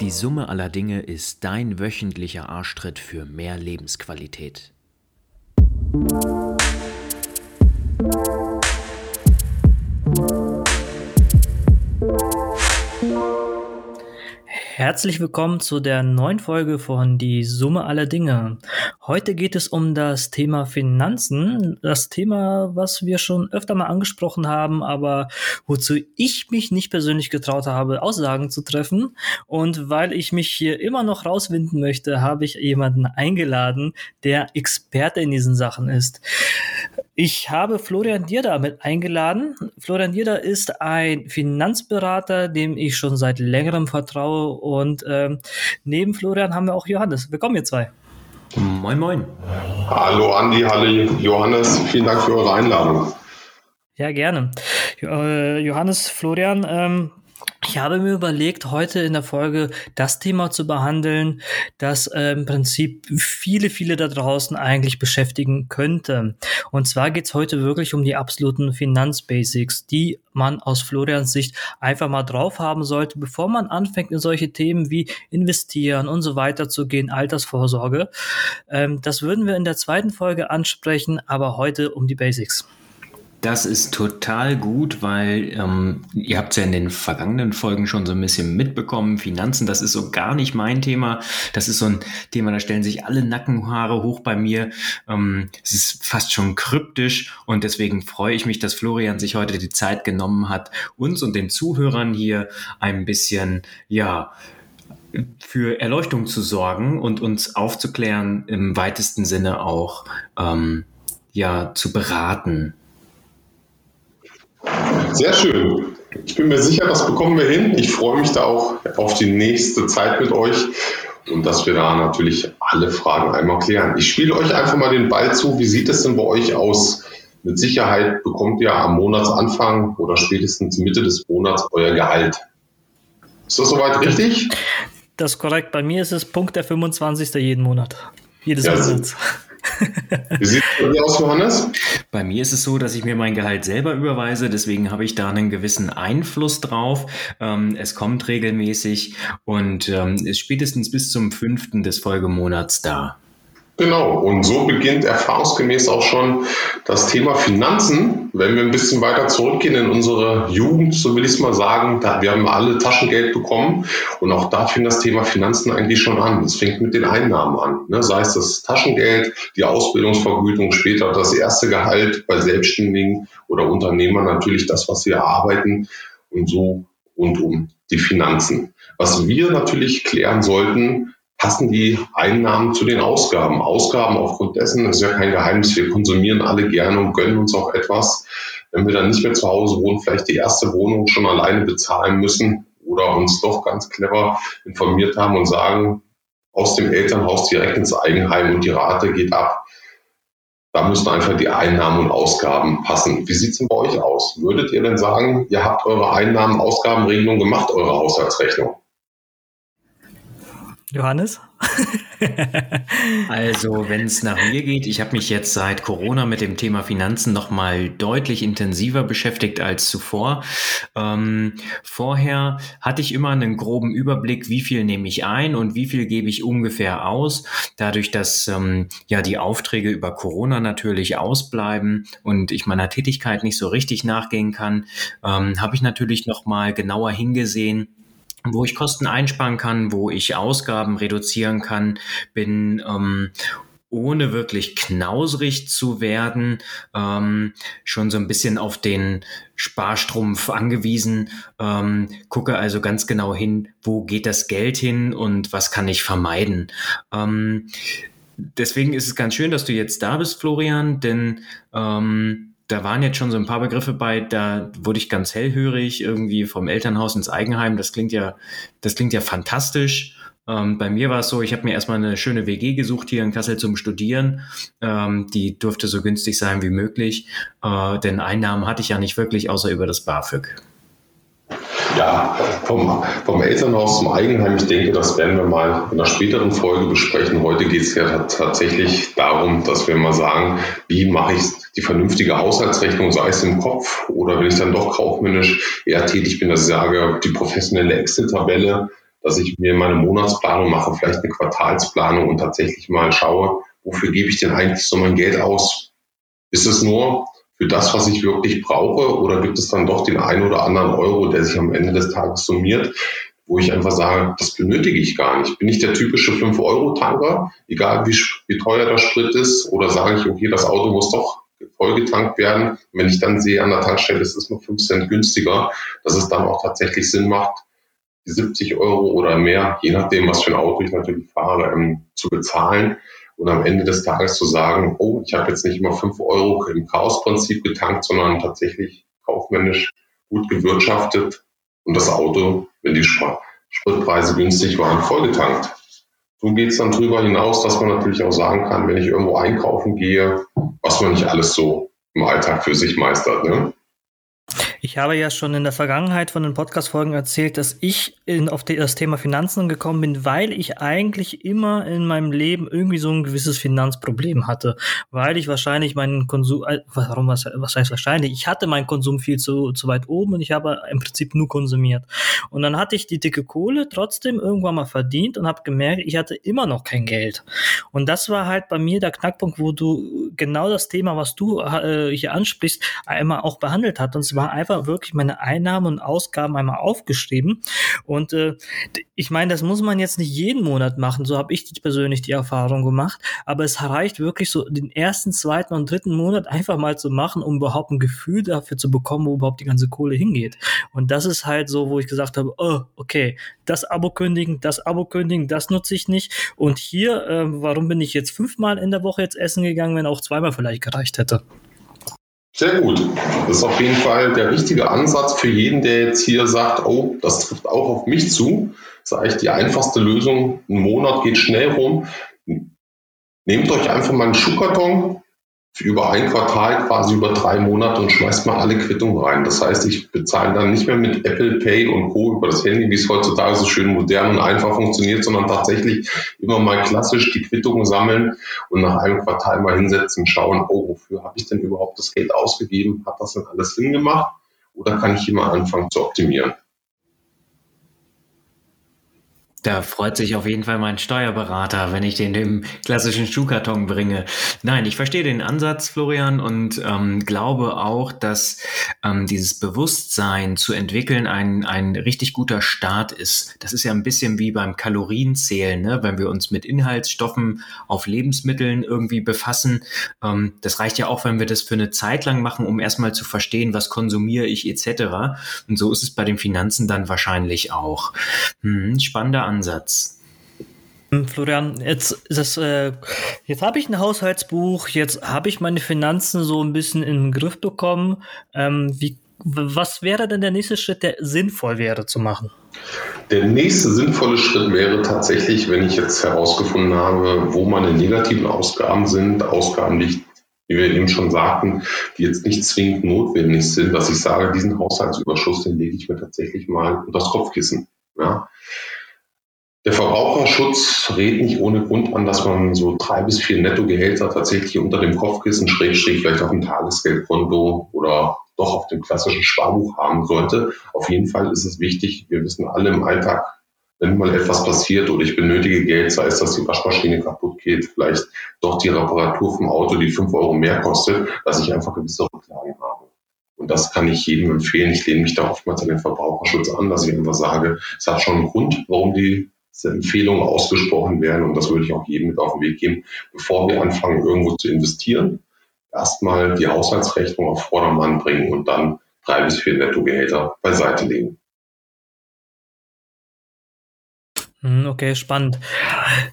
Die Summe aller Dinge ist dein wöchentlicher Arschtritt für mehr Lebensqualität. Herzlich willkommen zu der neuen Folge von Die Summe aller Dinge. Heute geht es um das Thema Finanzen. Das Thema, was wir schon öfter mal angesprochen haben, aber wozu ich mich nicht persönlich getraut habe, Aussagen zu treffen. Und weil ich mich hier immer noch rauswinden möchte, habe ich jemanden eingeladen, der Experte in diesen Sachen ist. Ich habe Florian Dierda mit eingeladen. Florian Dierda ist ein Finanzberater, dem ich schon seit längerem vertraue. Und ähm, neben Florian haben wir auch Johannes. Willkommen, ihr zwei. Moin, moin. Hallo Andi, hallo Johannes. Vielen Dank für eure Einladung. Ja, gerne. Äh, Johannes, Florian, ähm, ich habe mir überlegt, heute in der Folge das Thema zu behandeln, das äh, im Prinzip viele, viele da draußen eigentlich beschäftigen könnte. Und zwar geht's heute wirklich um die absoluten Finanzbasics, die man aus Florians Sicht einfach mal drauf haben sollte, bevor man anfängt, in solche Themen wie investieren und so weiter zu gehen, Altersvorsorge. Ähm, das würden wir in der zweiten Folge ansprechen, aber heute um die Basics. Das ist total gut, weil ähm, ihr habt es ja in den vergangenen Folgen schon so ein bisschen mitbekommen. Finanzen, das ist so gar nicht mein Thema. Das ist so ein Thema, da stellen sich alle Nackenhaare hoch bei mir. Ähm, es ist fast schon kryptisch und deswegen freue ich mich, dass Florian sich heute die Zeit genommen hat, uns und den Zuhörern hier ein bisschen, ja, für Erleuchtung zu sorgen und uns aufzuklären, im weitesten Sinne auch ähm, ja zu beraten. Sehr schön. Ich bin mir sicher, das bekommen wir hin. Ich freue mich da auch auf die nächste Zeit mit euch und dass wir da natürlich alle Fragen einmal klären. Ich spiele euch einfach mal den Ball zu. Wie sieht es denn bei euch aus? Mit Sicherheit bekommt ihr am Monatsanfang oder spätestens Mitte des Monats euer Gehalt. Ist das soweit richtig? Das ist korrekt. Bei mir ist es Punkt der 25. jeden Monat. Jedes ja, Monat. Wie sieht es bei dir aus, Johannes? Bei mir ist es so, dass ich mir mein Gehalt selber überweise, deswegen habe ich da einen gewissen Einfluss drauf. Ähm, es kommt regelmäßig und ähm, ist spätestens bis zum fünften des Folgemonats da. Genau, und so beginnt erfahrungsgemäß auch schon das Thema Finanzen. Wenn wir ein bisschen weiter zurückgehen in unsere Jugend, so will ich es mal sagen, da, wir haben alle Taschengeld bekommen und auch da fing das Thema Finanzen eigentlich schon an. Es fängt mit den Einnahmen an, ne? sei es das Taschengeld, die Ausbildungsvergütung, später das erste Gehalt bei Selbstständigen oder Unternehmern natürlich das, was sie erarbeiten und so rund um die Finanzen. Was wir natürlich klären sollten, passen die Einnahmen zu den Ausgaben. Ausgaben aufgrund dessen, das ist ja kein Geheimnis, wir konsumieren alle gerne und gönnen uns auch etwas. Wenn wir dann nicht mehr zu Hause wohnen, vielleicht die erste Wohnung schon alleine bezahlen müssen oder uns doch ganz clever informiert haben und sagen, aus dem Elternhaus direkt ins Eigenheim und die Rate geht ab. Da müssen einfach die Einnahmen und Ausgaben passen. Wie sieht es denn bei euch aus? Würdet ihr denn sagen, ihr habt eure Einnahmen-Ausgabenregelung gemacht, eure Haushaltsrechnung? Johannes? also, wenn es nach mir geht, ich habe mich jetzt seit Corona mit dem Thema Finanzen noch mal deutlich intensiver beschäftigt als zuvor. Ähm, vorher hatte ich immer einen groben Überblick, wie viel nehme ich ein und wie viel gebe ich ungefähr aus. Dadurch, dass ähm, ja die Aufträge über Corona natürlich ausbleiben und ich meiner Tätigkeit nicht so richtig nachgehen kann, ähm, habe ich natürlich noch mal genauer hingesehen wo ich Kosten einsparen kann, wo ich Ausgaben reduzieren kann, bin ähm, ohne wirklich knausrig zu werden, ähm, schon so ein bisschen auf den Sparstrumpf angewiesen, ähm, gucke also ganz genau hin, wo geht das Geld hin und was kann ich vermeiden. Ähm, deswegen ist es ganz schön, dass du jetzt da bist, Florian, denn ähm, da waren jetzt schon so ein paar Begriffe bei, da wurde ich ganz hellhörig, irgendwie vom Elternhaus ins Eigenheim. Das klingt ja, das klingt ja fantastisch. Ähm, bei mir war es so, ich habe mir erstmal eine schöne WG gesucht hier in Kassel zum Studieren. Ähm, die durfte so günstig sein wie möglich, äh, denn Einnahmen hatte ich ja nicht wirklich, außer über das BAföG. Ja, vom, vom Elternhaus zum Eigenheim, ich denke, das werden wir mal in einer späteren Folge besprechen. Heute geht es ja tatsächlich darum, dass wir mal sagen, wie mache ich die vernünftige Haushaltsrechnung, sei es im Kopf oder wenn ich dann doch kaufmännisch eher tätig bin, dass ich sage, die professionelle Excel-Tabelle, dass ich mir meine Monatsplanung mache, vielleicht eine Quartalsplanung und tatsächlich mal schaue, wofür gebe ich denn eigentlich so mein Geld aus? Ist es nur für das, was ich wirklich brauche? Oder gibt es dann doch den einen oder anderen Euro, der sich am Ende des Tages summiert, wo ich einfach sage, das benötige ich gar nicht. Bin ich der typische 5-Euro-Tanker, egal wie, wie teuer der Sprit ist, oder sage ich, okay, das Auto muss doch vollgetankt werden. Wenn ich dann sehe an der Tankstelle, es ist nur 5 Cent günstiger, dass es dann auch tatsächlich Sinn macht, die 70 Euro oder mehr, je nachdem, was für ein Auto ich natürlich fahre, ähm, zu bezahlen und am Ende des Tages zu sagen, oh, ich habe jetzt nicht immer fünf Euro im Chaosprinzip getankt, sondern tatsächlich kaufmännisch gut gewirtschaftet und das Auto, wenn die Spritpreise günstig waren, vollgetankt. So geht es dann darüber hinaus, dass man natürlich auch sagen kann, wenn ich irgendwo einkaufen gehe, was man nicht alles so im Alltag für sich meistert. Ne? Ich habe ja schon in der Vergangenheit von den Podcast-Folgen erzählt, dass ich in, auf das Thema Finanzen gekommen bin, weil ich eigentlich immer in meinem Leben irgendwie so ein gewisses Finanzproblem hatte. Weil ich wahrscheinlich meinen Konsum, äh, warum, was, was heißt wahrscheinlich? Ich hatte meinen Konsum viel zu, zu weit oben und ich habe im Prinzip nur konsumiert. Und dann hatte ich die dicke Kohle trotzdem irgendwann mal verdient und habe gemerkt, ich hatte immer noch kein Geld. Und das war halt bei mir der Knackpunkt, wo du genau das Thema, was du äh, hier ansprichst, einmal auch behandelt hast. Und zwar einfach wirklich meine Einnahmen und Ausgaben einmal aufgeschrieben. Und äh, ich meine, das muss man jetzt nicht jeden Monat machen, so habe ich persönlich die Erfahrung gemacht. Aber es reicht wirklich so den ersten, zweiten und dritten Monat einfach mal zu machen, um überhaupt ein Gefühl dafür zu bekommen, wo überhaupt die ganze Kohle hingeht. Und das ist halt so, wo ich gesagt habe, oh, okay, das Abo kündigen, das Abo kündigen, das nutze ich nicht. Und hier, äh, warum bin ich jetzt fünfmal in der Woche jetzt essen gegangen, wenn auch zweimal vielleicht gereicht hätte? Sehr gut. Das ist auf jeden Fall der richtige Ansatz für jeden, der jetzt hier sagt, oh, das trifft auch auf mich zu. Das ist eigentlich die einfachste Lösung. Ein Monat geht schnell rum. Nehmt euch einfach mal einen Schuhkarton, über ein Quartal, quasi über drei Monate und schmeißt mal alle Quittungen rein. Das heißt, ich bezahle dann nicht mehr mit Apple Pay und Co. über das Handy, wie es heutzutage so schön modern und einfach funktioniert, sondern tatsächlich immer mal klassisch die Quittungen sammeln und nach einem Quartal mal hinsetzen, schauen, oh, wofür habe ich denn überhaupt das Geld ausgegeben? Hat das denn alles Sinn gemacht? Oder kann ich hier mal anfangen zu optimieren? Da freut sich auf jeden Fall mein Steuerberater, wenn ich den im klassischen Schuhkarton bringe. Nein, ich verstehe den Ansatz, Florian, und ähm, glaube auch, dass ähm, dieses Bewusstsein zu entwickeln ein, ein richtig guter Start ist. Das ist ja ein bisschen wie beim Kalorienzählen, ne? wenn wir uns mit Inhaltsstoffen auf Lebensmitteln irgendwie befassen. Ähm, das reicht ja auch, wenn wir das für eine Zeit lang machen, um erstmal zu verstehen, was konsumiere ich etc. Und so ist es bei den Finanzen dann wahrscheinlich auch. Hm, spannender Ansatz. Ansatz. Hm, Florian, jetzt ist äh, jetzt habe ich ein Haushaltsbuch, jetzt habe ich meine Finanzen so ein bisschen in den Griff bekommen. Ähm, wie, was wäre denn der nächste Schritt, der sinnvoll wäre zu machen? Der nächste sinnvolle Schritt wäre tatsächlich, wenn ich jetzt herausgefunden habe, wo meine negativen Ausgaben sind, Ausgaben, die ich wie wir eben schon sagten, die jetzt nicht zwingend notwendig sind, dass ich sage, diesen Haushaltsüberschuss, den lege ich mir tatsächlich mal unter das Kopfkissen. Ja? Der Verbraucherschutz rät nicht ohne Grund an, dass man so drei bis vier Nettogehälter tatsächlich unter dem Kopfkissen, Schrägstrich vielleicht auf dem Tagesgeldkonto oder doch auf dem klassischen Sparbuch haben sollte. Auf jeden Fall ist es wichtig, wir wissen alle im Alltag, wenn mal etwas passiert oder ich benötige Geld, sei es, dass die Waschmaschine kaputt geht, vielleicht doch die Reparatur vom Auto, die fünf Euro mehr kostet, dass ich einfach gewisse Rücklagen habe. Und das kann ich jedem empfehlen. Ich lehne mich da oftmals an den Verbraucherschutz an, dass ich immer sage, es hat schon einen Grund, warum die Empfehlungen ausgesprochen werden. Und das würde ich auch jedem mit auf den Weg geben, bevor wir anfangen, irgendwo zu investieren. Erstmal die Haushaltsrechnung auf Vordermann bringen und dann drei bis vier Nettogehälter beiseite legen. Hm, okay, spannend.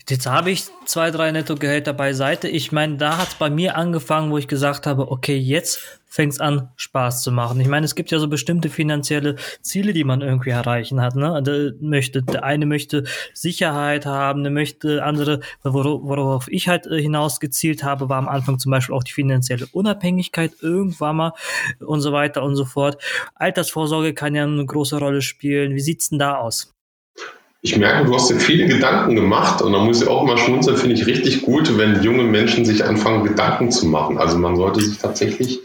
Jetzt habe ich zwei, drei Nettogehälter beiseite. Ich meine, da hat es bei mir angefangen, wo ich gesagt habe, okay, jetzt fängt es an, Spaß zu machen. Ich meine, es gibt ja so bestimmte finanzielle Ziele, die man irgendwie erreichen hat. Ne? Der, möchte, der eine möchte Sicherheit haben, der möchte andere, worauf ich halt äh, hinaus gezielt habe, war am Anfang zum Beispiel auch die finanzielle Unabhängigkeit irgendwann mal und so weiter und so fort. Altersvorsorge kann ja eine große Rolle spielen. Wie sieht's denn da aus? ich merke, du hast dir viele Gedanken gemacht und da muss ich auch immer schmunzeln, finde ich richtig gut, wenn junge Menschen sich anfangen, Gedanken zu machen. Also man sollte sich tatsächlich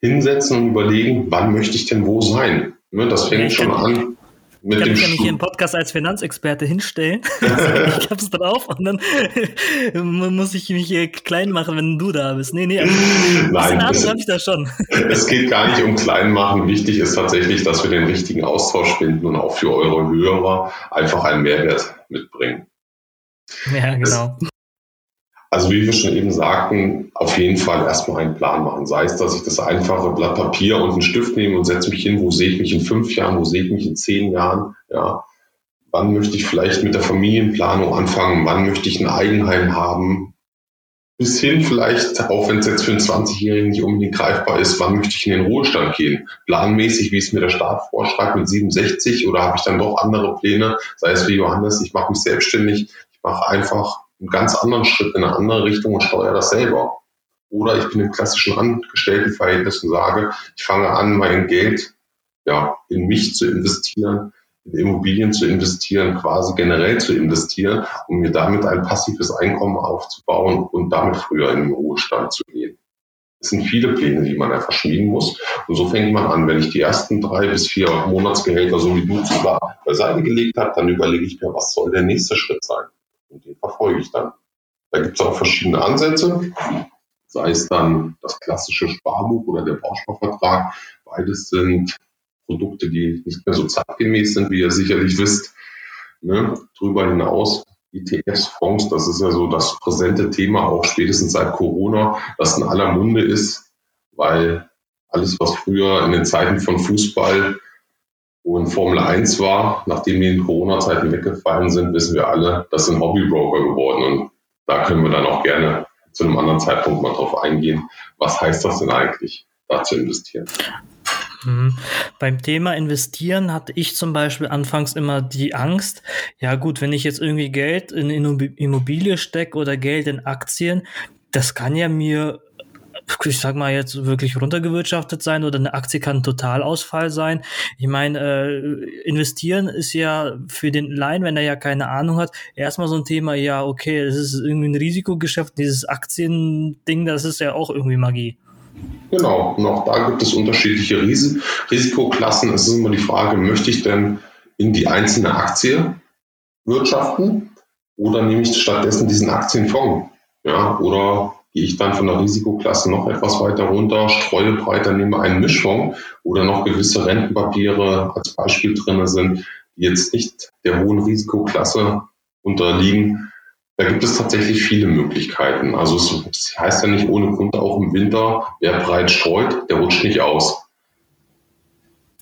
hinsetzen und überlegen, wann möchte ich denn wo sein? Ne, das fängt schon an mit ich kann mich ja nicht hier im Podcast als Finanzexperte hinstellen. ich hab's drauf und dann muss ich mich hier klein machen, wenn du da bist. Nee, nee, also Nein, Ahnung habe ich da schon. es geht gar nicht um klein machen. Wichtig ist tatsächlich, dass wir den richtigen Austausch finden und auch für eure Hörer einfach einen Mehrwert mitbringen. Ja, genau. Also wie wir schon eben sagten, auf jeden Fall erstmal einen Plan machen. Sei es, dass ich das einfache Blatt Papier und einen Stift nehme und setze mich hin, wo sehe ich mich in fünf Jahren, wo sehe ich mich in zehn Jahren, ja. Wann möchte ich vielleicht mit der Familienplanung anfangen? Wann möchte ich ein Eigenheim haben? Bis hin vielleicht, auch wenn es jetzt für einen 20-Jährigen nicht unbedingt greifbar ist, wann möchte ich in den Ruhestand gehen? Planmäßig, wie es mir der Staat vorschreibt, mit 67 oder habe ich dann doch andere Pläne? Sei es wie Johannes, ich mache mich selbstständig, ich mache einfach einen ganz anderen Schritt in eine andere Richtung und steuere das selber. Oder ich bin im klassischen Angestelltenverhältnis und sage, ich fange an, mein Geld ja, in mich zu investieren, in Immobilien zu investieren, quasi generell zu investieren, um mir damit ein passives Einkommen aufzubauen und damit früher in den Ruhestand zu gehen. Es sind viele Pläne, die man einfach schmieden muss. Und so fängt man an. Wenn ich die ersten drei bis vier Monatsgehälter, so wie du beiseite gelegt hast, dann überlege ich mir, was soll der nächste Schritt sein? Und den verfolge ich dann. Da gibt es auch verschiedene Ansätze, sei es dann das klassische Sparbuch oder der Bausparvertrag. Beides sind Produkte, die nicht mehr so zeitgemäß sind, wie ihr sicherlich wisst. Ne? Darüber hinaus ETFs, Fonds, das ist ja so das präsente Thema, auch spätestens seit Corona, das in aller Munde ist, weil alles, was früher in den Zeiten von Fußball und Formel 1 war, nachdem die in Corona-Zeiten weggefallen sind, wissen wir alle, das sind Hobbybroker geworden. Und da können wir dann auch gerne zu einem anderen Zeitpunkt mal drauf eingehen. Was heißt das denn eigentlich, da zu investieren? Mhm. Beim Thema Investieren hatte ich zum Beispiel anfangs immer die Angst, ja gut, wenn ich jetzt irgendwie Geld in Immobilie stecke oder Geld in Aktien, das kann ja mir ich sag mal jetzt wirklich runtergewirtschaftet sein oder eine Aktie kann ein Totalausfall sein. Ich meine, äh, investieren ist ja für den Laien, wenn er ja keine Ahnung hat, erstmal so ein Thema, ja, okay, das ist irgendwie ein Risikogeschäft, dieses Aktiending, das ist ja auch irgendwie Magie. Genau, und auch da gibt es unterschiedliche Ris Risikoklassen. Es ist immer die Frage, möchte ich denn in die einzelne Aktie wirtschaften oder nehme ich stattdessen diesen Aktienfonds? Ja, oder ich dann von der Risikoklasse noch etwas weiter runter, streue breiter, nehme einen Mischfonds oder noch gewisse Rentenpapiere als Beispiel drin sind, die jetzt nicht der hohen Risikoklasse unterliegen. Da gibt es tatsächlich viele Möglichkeiten. Also es heißt ja nicht ohne Grund auch im Winter, wer breit streut, der rutscht nicht aus.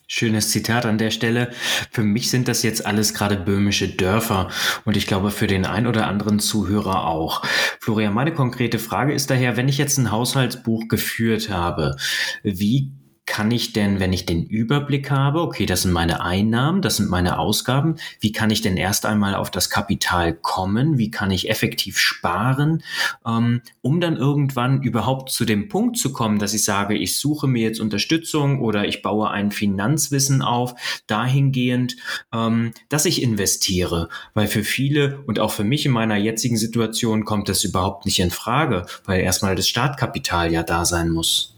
Schönes Zitat an der Stelle. Für mich sind das jetzt alles gerade böhmische Dörfer und ich glaube für den ein oder anderen Zuhörer auch. Florian, meine konkrete Frage ist daher, wenn ich jetzt ein Haushaltsbuch geführt habe, wie kann ich denn, wenn ich den Überblick habe, okay, das sind meine Einnahmen, das sind meine Ausgaben, wie kann ich denn erst einmal auf das Kapital kommen, wie kann ich effektiv sparen, ähm, um dann irgendwann überhaupt zu dem Punkt zu kommen, dass ich sage, ich suche mir jetzt Unterstützung oder ich baue ein Finanzwissen auf, dahingehend, ähm, dass ich investiere, weil für viele und auch für mich in meiner jetzigen Situation kommt das überhaupt nicht in Frage, weil erstmal das Startkapital ja da sein muss.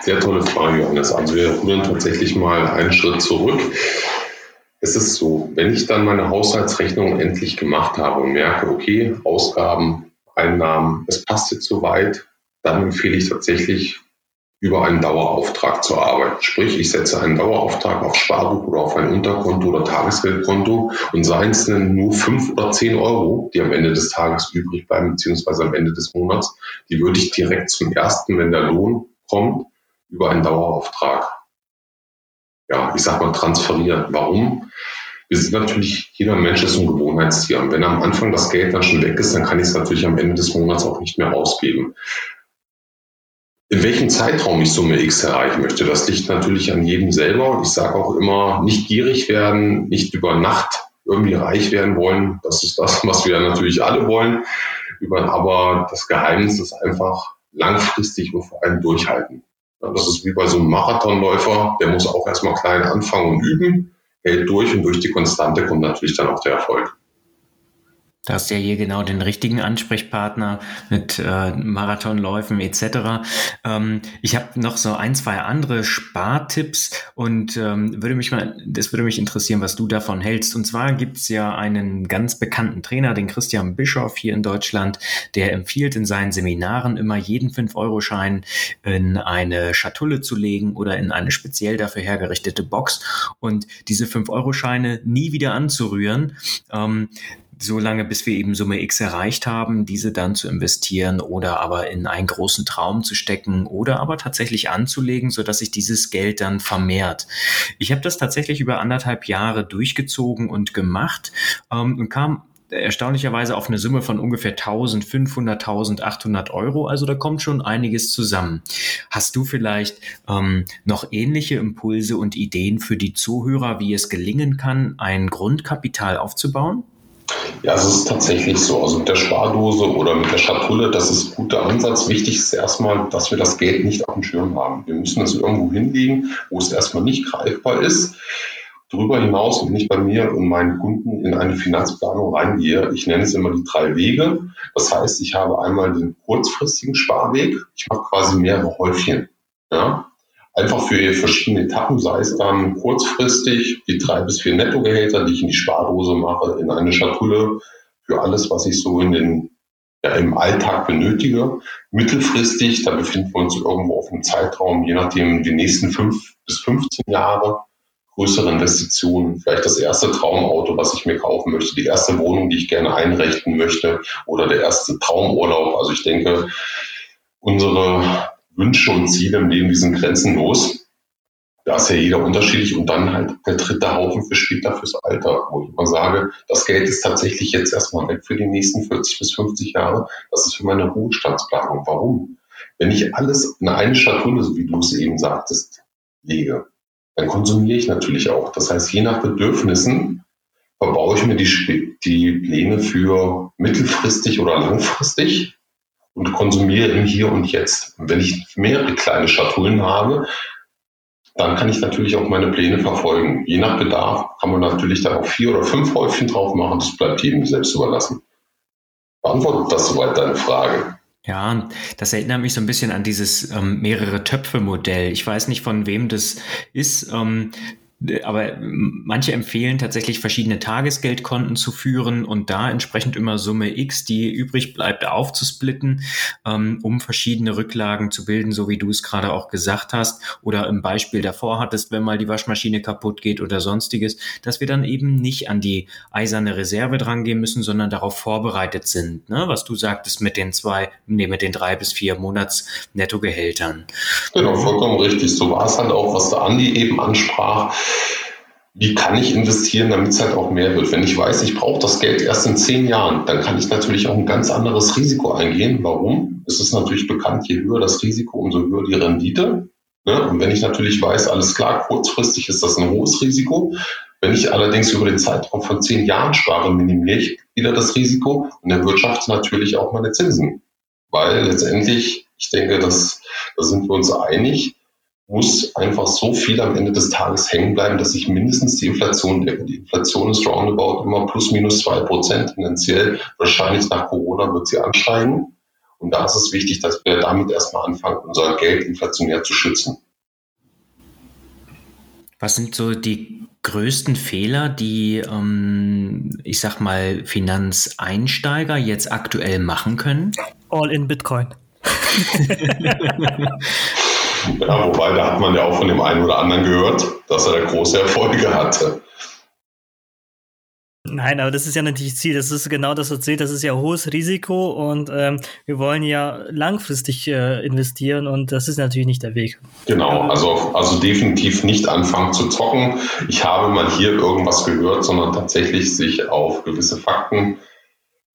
Sehr tolle Frage, Johannes. Also wir rühren tatsächlich mal einen Schritt zurück. Es ist so, wenn ich dann meine Haushaltsrechnung endlich gemacht habe und merke, okay, Ausgaben, Einnahmen, es passt jetzt soweit, dann empfehle ich tatsächlich über einen Dauerauftrag zu arbeiten. Sprich, ich setze einen Dauerauftrag auf Sparbuch oder auf ein Unterkonto oder Tagesgeldkonto und seien es denn nur fünf oder zehn Euro, die am Ende des Tages übrig bleiben, beziehungsweise am Ende des Monats, die würde ich direkt zum ersten, wenn der Lohn kommt, über einen Dauerauftrag, ja, ich sag mal, transferieren. Warum? wir sind natürlich, jeder Mensch ist ein Gewohnheitstier. Und wenn am Anfang das Geld dann schon weg ist, dann kann ich es natürlich am Ende des Monats auch nicht mehr ausgeben. In welchem Zeitraum ich Summe X erreichen möchte, das liegt natürlich an jedem selber. Ich sage auch immer, nicht gierig werden, nicht über Nacht irgendwie reich werden wollen. Das ist das, was wir natürlich alle wollen. Aber das Geheimnis ist einfach langfristig und vor allem durchhalten. Das ist wie bei so einem Marathonläufer, der muss auch erstmal klein anfangen und üben, hält durch und durch die Konstante kommt natürlich dann auch der Erfolg. Da hast du ja hier genau den richtigen Ansprechpartner mit äh, Marathonläufen etc. Ähm, ich habe noch so ein, zwei andere Spartipps und ähm, würde mich mal, das würde mich interessieren, was du davon hältst. Und zwar gibt's ja einen ganz bekannten Trainer, den Christian Bischoff hier in Deutschland, der empfiehlt in seinen Seminaren immer jeden 5-Euro-Schein in eine Schatulle zu legen oder in eine speziell dafür hergerichtete Box und diese 5-Euro-Scheine nie wieder anzurühren. Ähm, so lange, bis wir eben Summe X erreicht haben, diese dann zu investieren oder aber in einen großen Traum zu stecken oder aber tatsächlich anzulegen, so dass sich dieses Geld dann vermehrt. Ich habe das tatsächlich über anderthalb Jahre durchgezogen und gemacht ähm, und kam erstaunlicherweise auf eine Summe von ungefähr 1500, 1800 Euro. Also da kommt schon einiges zusammen. Hast du vielleicht ähm, noch ähnliche Impulse und Ideen für die Zuhörer, wie es gelingen kann, ein Grundkapital aufzubauen? Ja, es ist tatsächlich so. Also mit der Spardose oder mit der Schatulle, das ist ein guter Ansatz. Wichtig ist erstmal, dass wir das Geld nicht auf dem Schirm haben. Wir müssen es irgendwo hinlegen, wo es erstmal nicht greifbar ist. Darüber hinaus, wenn ich bei mir und meinen Kunden in eine Finanzplanung reingehe, ich nenne es immer die drei Wege. Das heißt, ich habe einmal den kurzfristigen Sparweg. Ich mache quasi mehrere Häufchen. Ja? Einfach für verschiedene Etappen, sei es dann kurzfristig die drei bis vier Nettogehälter, die ich in die Spardose mache, in eine Schatulle für alles, was ich so in den ja, im Alltag benötige. Mittelfristig, da befinden wir uns irgendwo auf einem Zeitraum, je nachdem die nächsten fünf bis 15 Jahre, größere Investitionen, vielleicht das erste Traumauto, was ich mir kaufen möchte, die erste Wohnung, die ich gerne einrichten möchte oder der erste Traumurlaub. Also ich denke, unsere Wünsche und Ziele im Leben, die sind grenzenlos. Da ist ja jeder unterschiedlich und dann halt der dritte Haufen für später fürs Alter, wo ich immer sage, das Geld ist tatsächlich jetzt erstmal weg für die nächsten 40 bis 50 Jahre. Das ist für meine Ruhestandsplanung. Warum? Wenn ich alles in eine Schatulle, so wie du es eben sagtest, lege, dann konsumiere ich natürlich auch. Das heißt, je nach Bedürfnissen verbaue ich mir die, die Pläne für mittelfristig oder langfristig und konsumiere im Hier und Jetzt. Wenn ich mehrere kleine Schatullen habe, dann kann ich natürlich auch meine Pläne verfolgen. Je nach Bedarf kann man natürlich da auch vier oder fünf Häufchen drauf machen. Das bleibt jedem selbst überlassen. Beantwortet das soweit deine Frage? Ja, das erinnert mich so ein bisschen an dieses ähm, mehrere Töpfe-Modell. Ich weiß nicht, von wem das ist. Ähm, aber manche empfehlen tatsächlich verschiedene Tagesgeldkonten zu führen und da entsprechend immer Summe X, die übrig bleibt, aufzusplitten, ähm, um verschiedene Rücklagen zu bilden, so wie du es gerade auch gesagt hast oder im Beispiel davor hattest, wenn mal die Waschmaschine kaputt geht oder sonstiges, dass wir dann eben nicht an die eiserne Reserve drangehen müssen, sondern darauf vorbereitet sind, ne? was du sagtest mit den zwei, nee, mit den drei bis vier Monats Nettogehältern. Genau, vollkommen richtig. So war es halt auch, was der Andi eben ansprach wie kann ich investieren, damit es halt auch mehr wird. Wenn ich weiß, ich brauche das Geld erst in zehn Jahren, dann kann ich natürlich auch ein ganz anderes Risiko eingehen. Warum? Es ist natürlich bekannt, je höher das Risiko, umso höher die Rendite. Ne? Und wenn ich natürlich weiß, alles klar, kurzfristig ist das ein hohes Risiko. Wenn ich allerdings über den Zeitraum von zehn Jahren spare, minimiere ich wieder das Risiko und erwirtschafte natürlich auch meine Zinsen. Weil letztendlich, ich denke, dass, da sind wir uns einig, muss einfach so viel am Ende des Tages hängen bleiben, dass ich mindestens die Inflation decke. Die Inflation ist roundabout immer plus minus zwei Prozent tendenziell. Wahrscheinlich nach Corona wird sie ansteigen. Und da ist es wichtig, dass wir damit erstmal anfangen, unser Geld inflationär zu schützen. Was sind so die größten Fehler, die, ähm, ich sag mal, Finanzeinsteiger jetzt aktuell machen können? All in Bitcoin. Ja, wobei, da hat man ja auch von dem einen oder anderen gehört, dass er da große Erfolge hatte. Nein, aber das ist ja natürlich Ziel. Das ist genau das, was erzählt. Das ist ja hohes Risiko und ähm, wir wollen ja langfristig äh, investieren und das ist natürlich nicht der Weg. Genau, also, also definitiv nicht anfangen zu zocken. Ich habe mal hier irgendwas gehört, sondern tatsächlich sich auf gewisse Fakten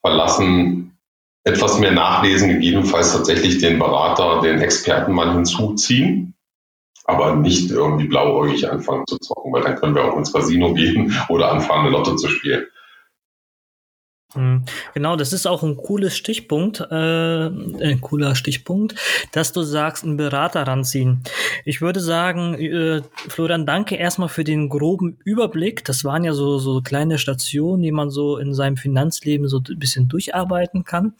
verlassen, etwas mehr nachlesen, gegebenenfalls tatsächlich den Berater, den Experten mal hinzuziehen aber nicht irgendwie blauäugig anfangen zu zocken, weil dann können wir auch ins Casino gehen oder anfangen, Lotto zu spielen. Hm, genau, das ist auch ein cooles Stichpunkt, äh, ein cooler Stichpunkt, dass du sagst, einen Berater ranziehen. Ich würde sagen, äh, Florian, danke erstmal für den groben Überblick. Das waren ja so, so kleine Stationen, die man so in seinem Finanzleben so ein bisschen durcharbeiten kann.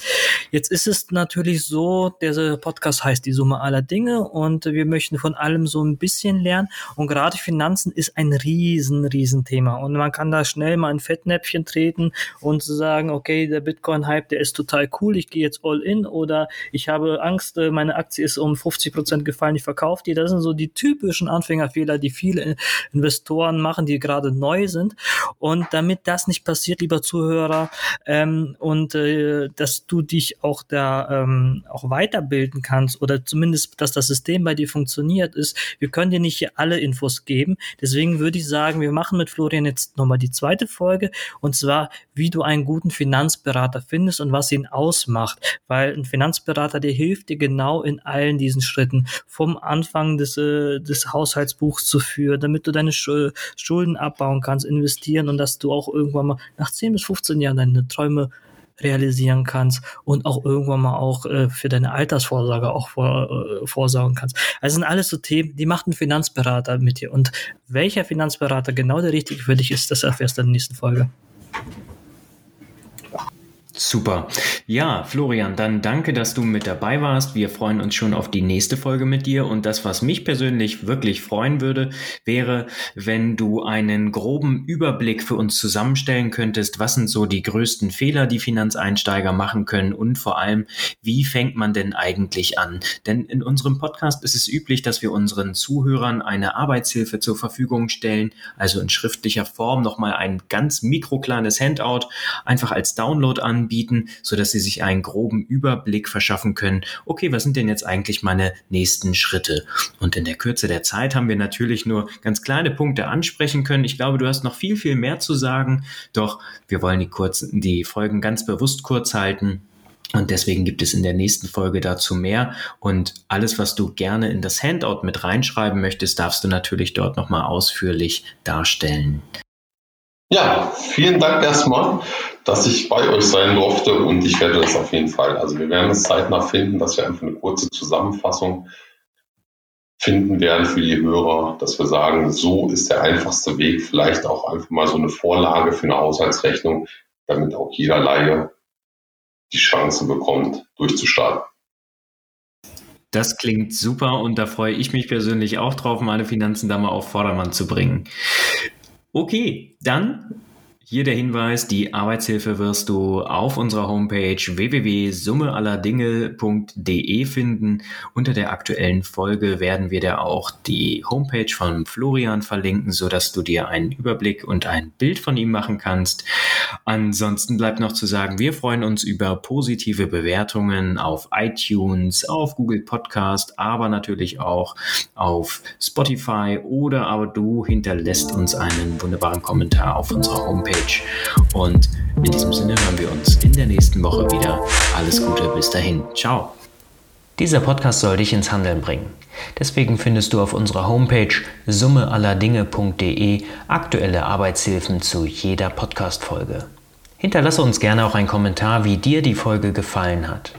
Jetzt ist es natürlich so, der Podcast heißt die Summe aller Dinge und wir möchten von allem so ein bisschen lernen. Und gerade Finanzen ist ein riesen, riesen Thema. Und man kann da schnell mal ein Fettnäpfchen treten und sagen, okay, der Bitcoin-Hype, der ist total cool, ich gehe jetzt all in oder ich habe Angst, äh, meine Aktie ist um 50 Prozent gefallen, ich verkaufe die. Das sind so die typischen Anfängerfehler, die viele Investoren machen, die gerade neu sind. Und damit das nicht passiert, lieber Zuhörer, ähm, und äh, dass du dich auch da ähm, auch weiterbilden kannst oder zumindest, dass das System bei dir funktioniert, ist, wir können dir nicht hier alle Infos geben. Deswegen würde ich sagen, wir machen mit Florian jetzt nochmal die zweite Folge und zwar, wie du einen guten guten Finanzberater findest und was ihn ausmacht. Weil ein Finanzberater, der hilft dir genau in allen diesen Schritten. Vom Anfang des, äh, des Haushaltsbuchs zu führen, damit du deine Schulden abbauen kannst, investieren und dass du auch irgendwann mal nach 10 bis 15 Jahren deine Träume realisieren kannst und auch irgendwann mal auch äh, für deine Altersvorsorge auch vor, äh, vorsorgen kannst. Also sind alles so Themen, die macht ein Finanzberater mit dir. Und welcher Finanzberater genau der richtige für dich ist, das erfährst du in der nächsten Folge. Super. Ja, Florian, dann danke, dass du mit dabei warst. Wir freuen uns schon auf die nächste Folge mit dir. Und das, was mich persönlich wirklich freuen würde, wäre, wenn du einen groben Überblick für uns zusammenstellen könntest. Was sind so die größten Fehler, die Finanzeinsteiger machen können? Und vor allem, wie fängt man denn eigentlich an? Denn in unserem Podcast ist es üblich, dass wir unseren Zuhörern eine Arbeitshilfe zur Verfügung stellen, also in schriftlicher Form nochmal ein ganz mikrokleines Handout, einfach als Download an anbieten, sodass sie sich einen groben Überblick verschaffen können. Okay, was sind denn jetzt eigentlich meine nächsten Schritte? Und in der Kürze der Zeit haben wir natürlich nur ganz kleine Punkte ansprechen können. Ich glaube, du hast noch viel, viel mehr zu sagen. Doch wir wollen die, kurzen, die Folgen ganz bewusst kurz halten. Und deswegen gibt es in der nächsten Folge dazu mehr. Und alles, was du gerne in das Handout mit reinschreiben möchtest, darfst du natürlich dort nochmal ausführlich darstellen. Ja, vielen Dank erstmal, dass ich bei euch sein durfte und ich werde das auf jeden Fall. Also wir werden es zeitnah finden, dass wir einfach eine kurze Zusammenfassung finden werden für die Hörer, dass wir sagen, so ist der einfachste Weg, vielleicht auch einfach mal so eine Vorlage für eine Haushaltsrechnung, damit auch jeder Laie die Chance bekommt, durchzustarten. Das klingt super und da freue ich mich persönlich auch drauf, meine Finanzen da mal auf Vordermann zu bringen. Okay, dann hier der Hinweis, die Arbeitshilfe wirst du auf unserer Homepage www.summeallerdinge.de finden. Unter der aktuellen Folge werden wir da auch die Homepage von Florian verlinken, sodass du dir einen Überblick und ein Bild von ihm machen kannst. Ansonsten bleibt noch zu sagen, wir freuen uns über positive Bewertungen auf iTunes, auf Google Podcast, aber natürlich auch auf Spotify oder aber du hinterlässt uns einen wunderbaren Kommentar auf unserer Homepage. Page. Und in diesem Sinne hören wir uns in der nächsten Woche wieder. Alles Gute, bis dahin. Ciao. Dieser Podcast soll dich ins Handeln bringen. Deswegen findest du auf unserer Homepage summeallerdinge.de aktuelle Arbeitshilfen zu jeder Podcast-Folge. Hinterlasse uns gerne auch einen Kommentar, wie dir die Folge gefallen hat.